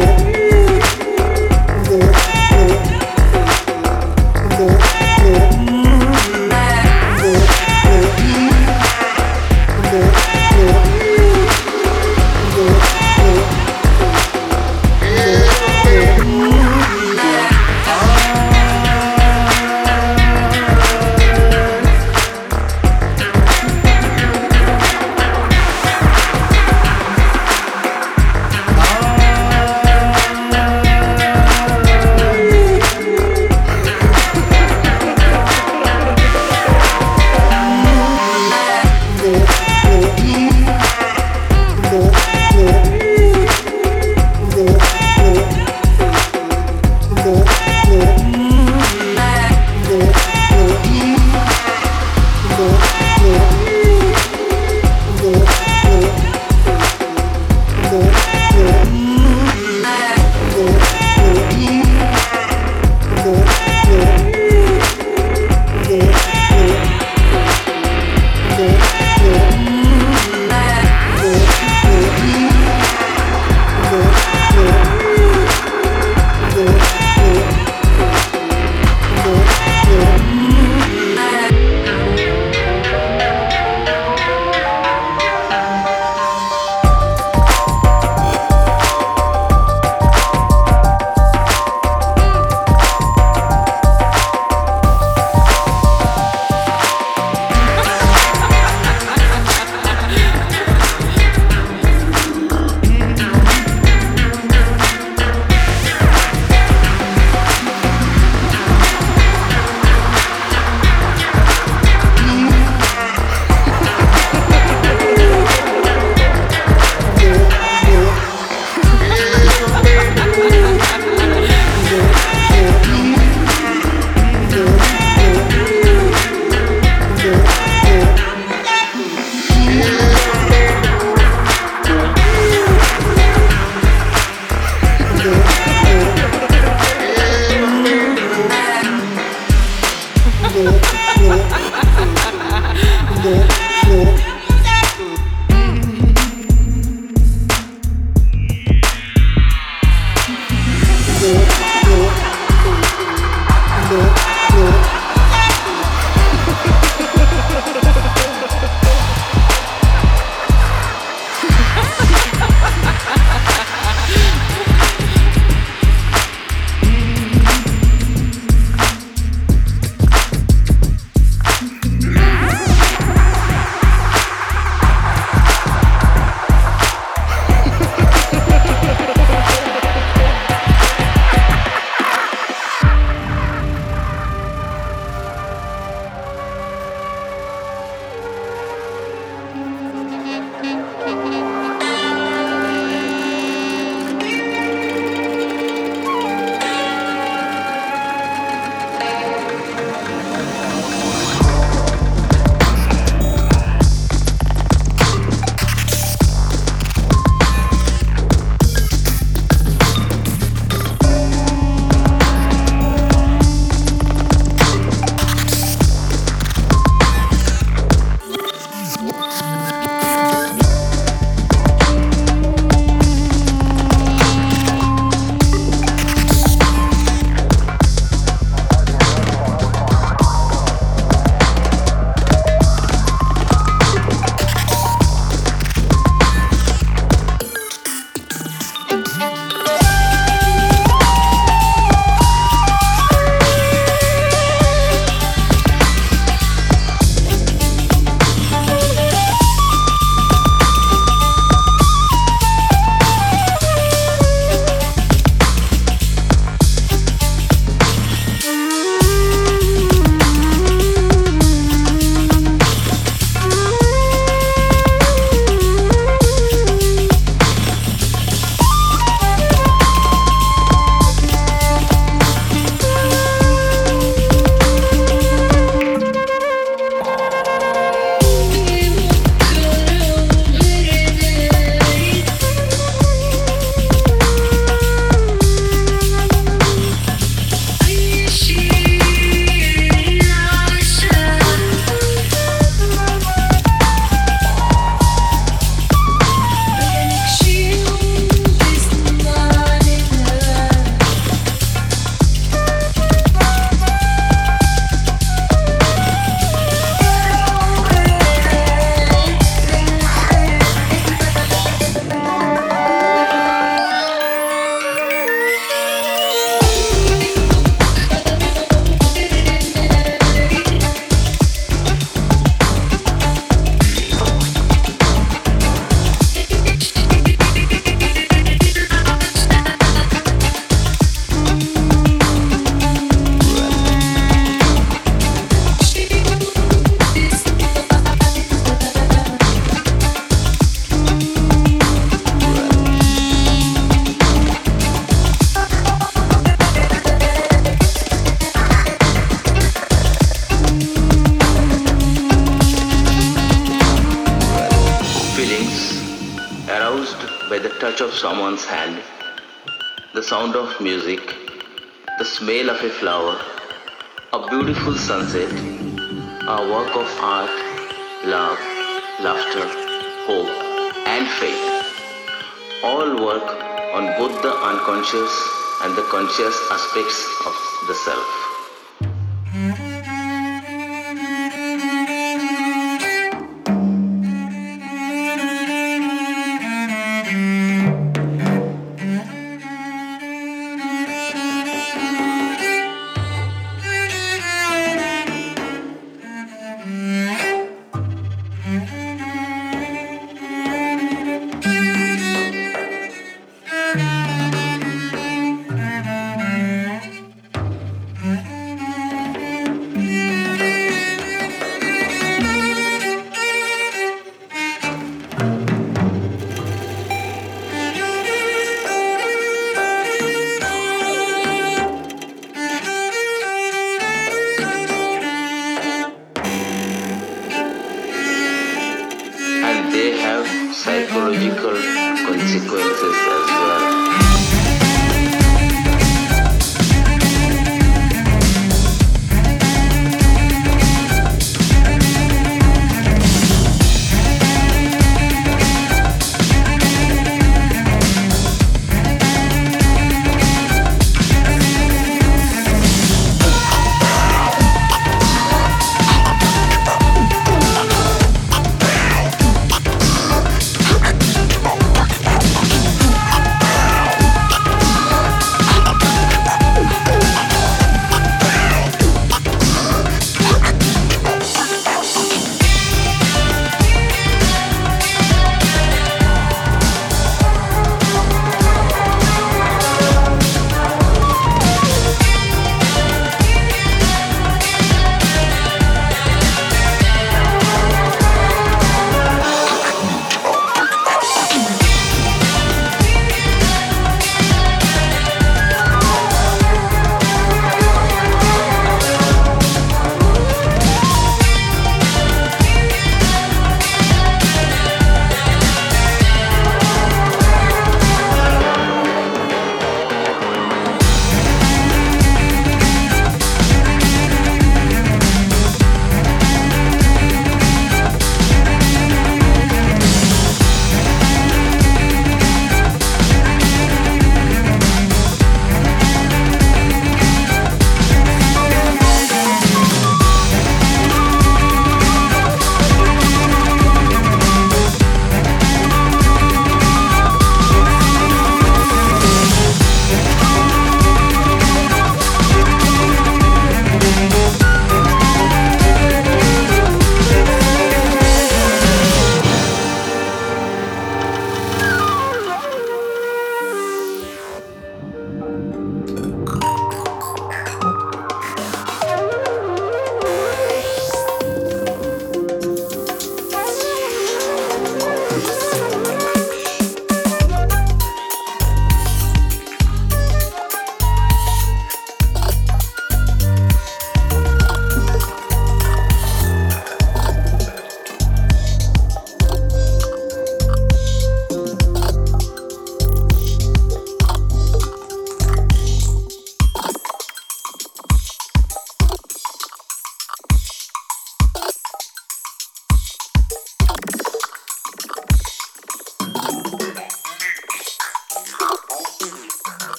here. Conscious aspects of the self.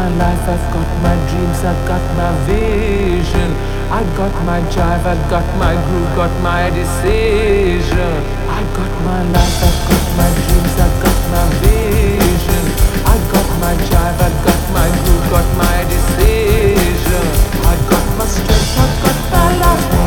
my life, I've got my dreams, I've got my vision. I got my drive, I've got my groove, got my decision. I got my life, I've got my dreams, I've got my vision. I got my drive, I've got my groove, got my decision. I got my strength, I've got my life.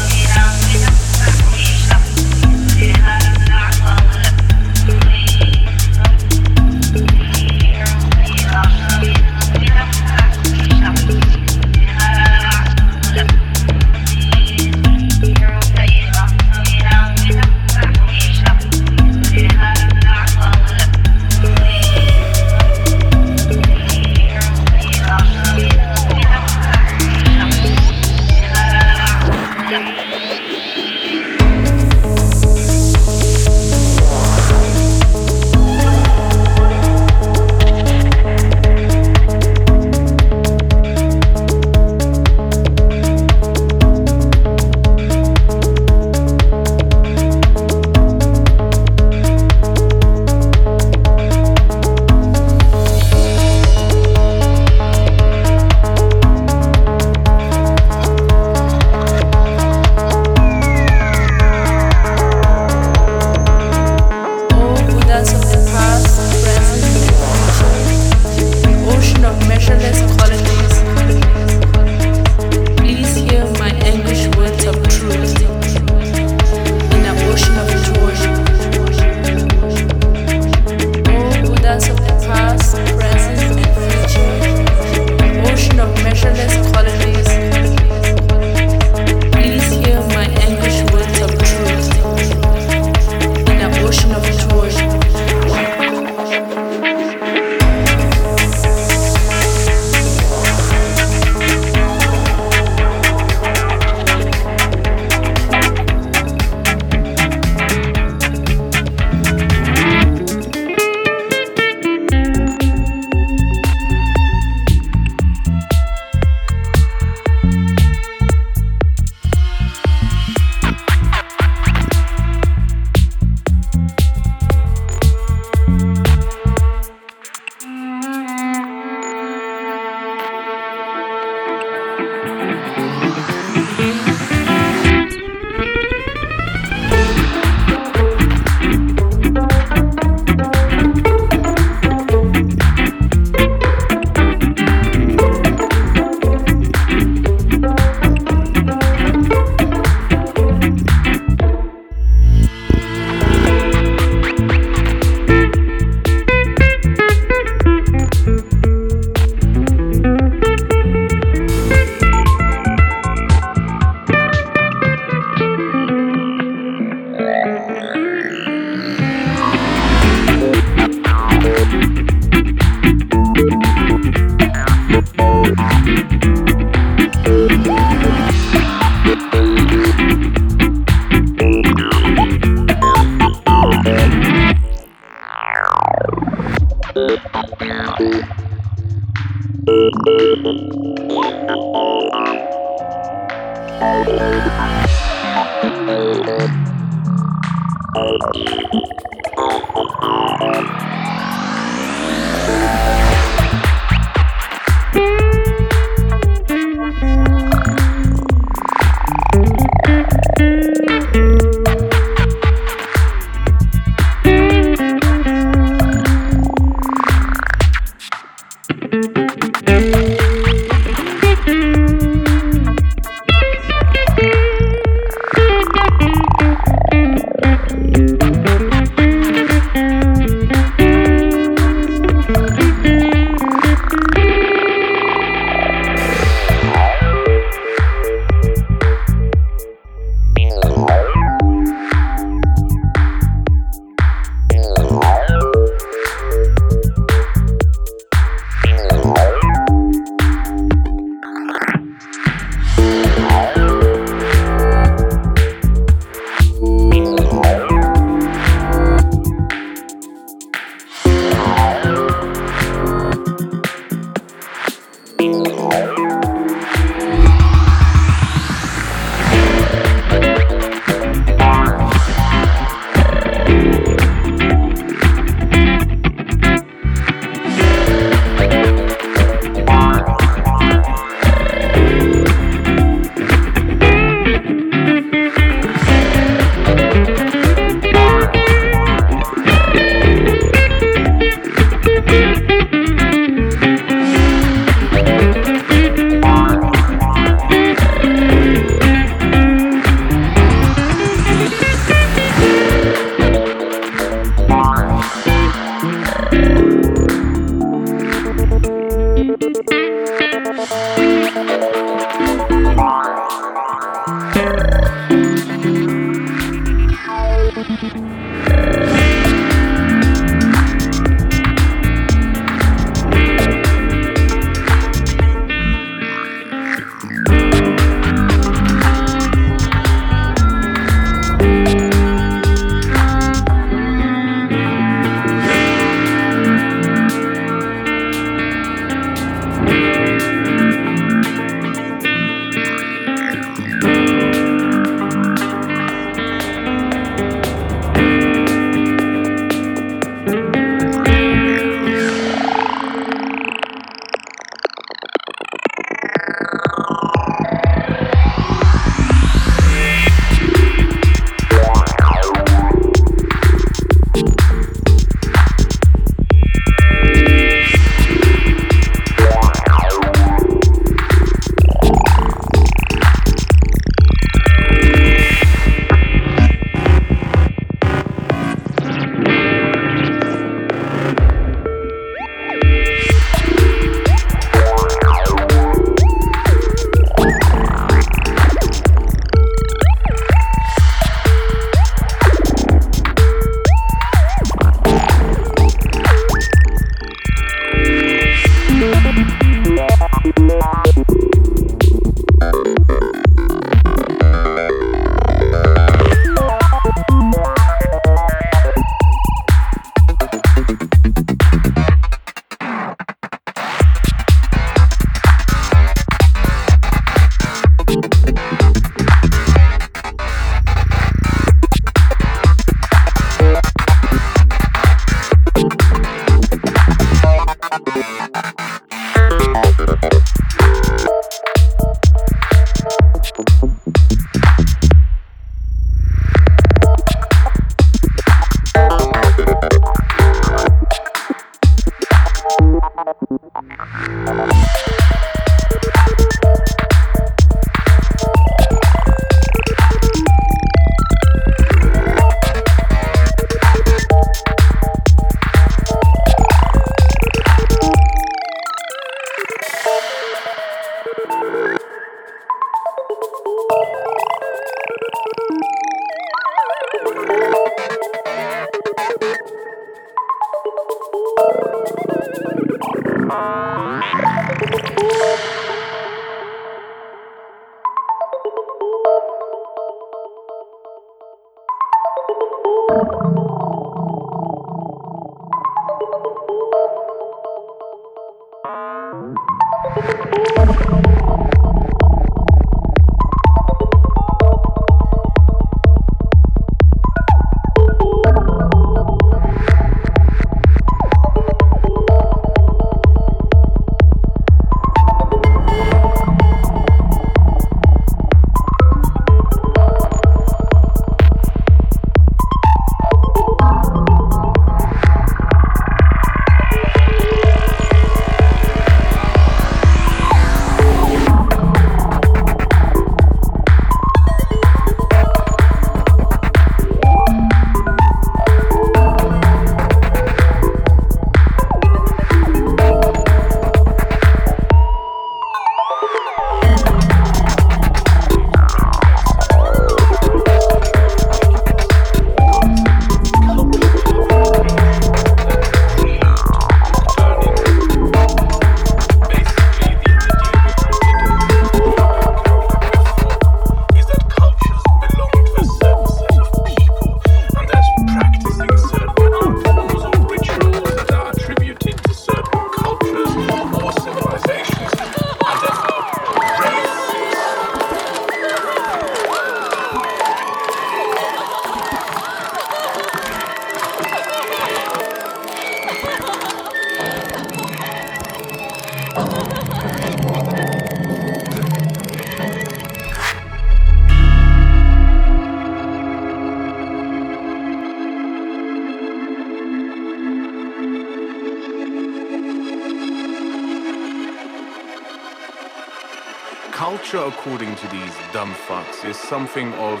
Is something of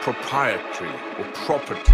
proprietary or property.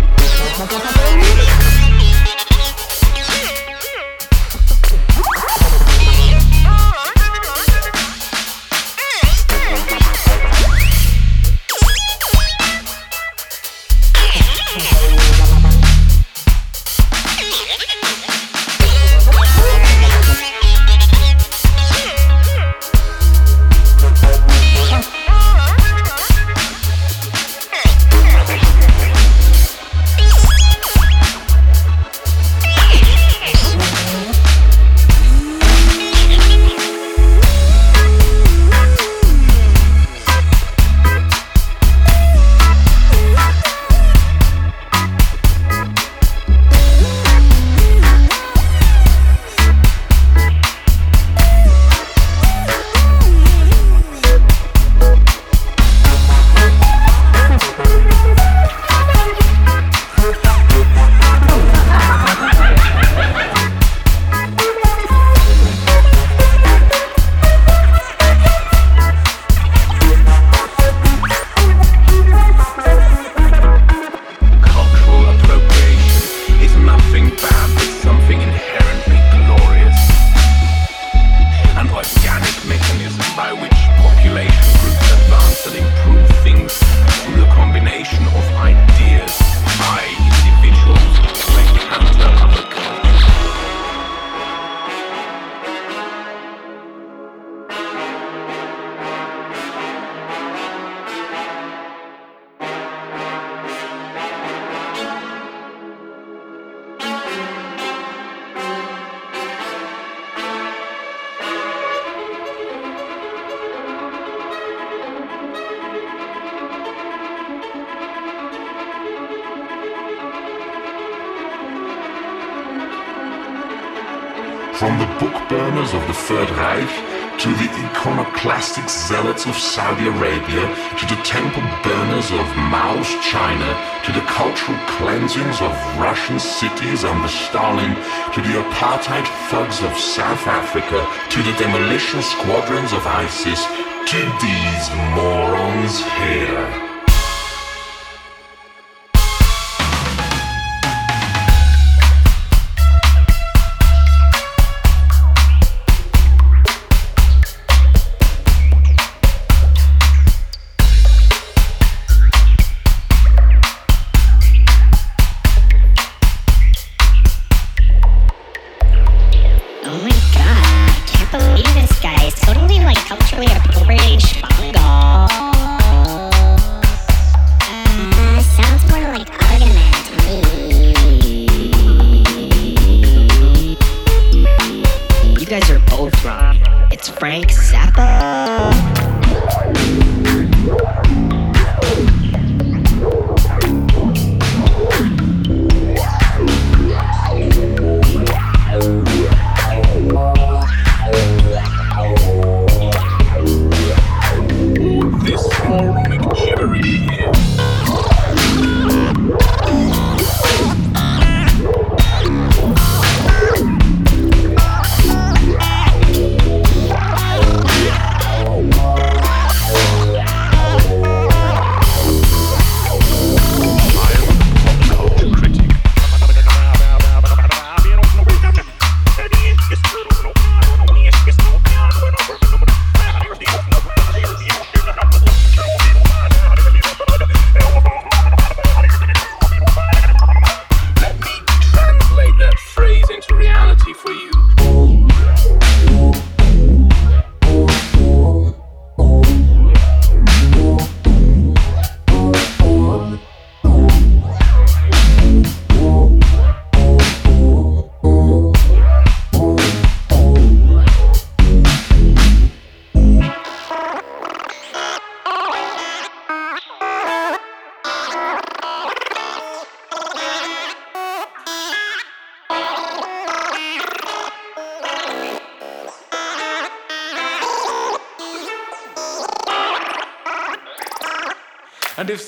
Of South Africa, to the demolition squadrons of ISIS, to these morons here.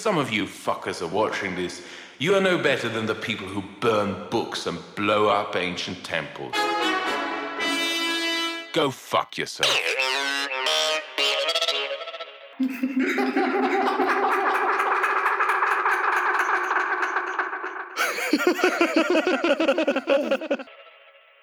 Some of you fuckers are watching this, you are no better than the people who burn books and blow up ancient temples. Go fuck yourself.